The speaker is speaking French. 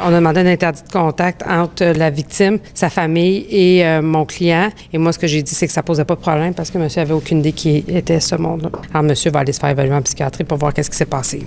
On a demandé un interdit de contact entre la victime, sa famille et euh, mon client. Et moi, ce que j'ai dit, c'est que ça posait pas de problème parce que monsieur avait aucune idée qui était ce monde-là. Alors, monsieur va aller se faire évaluer en psychiatrie pour voir qu'est-ce qui s'est passé.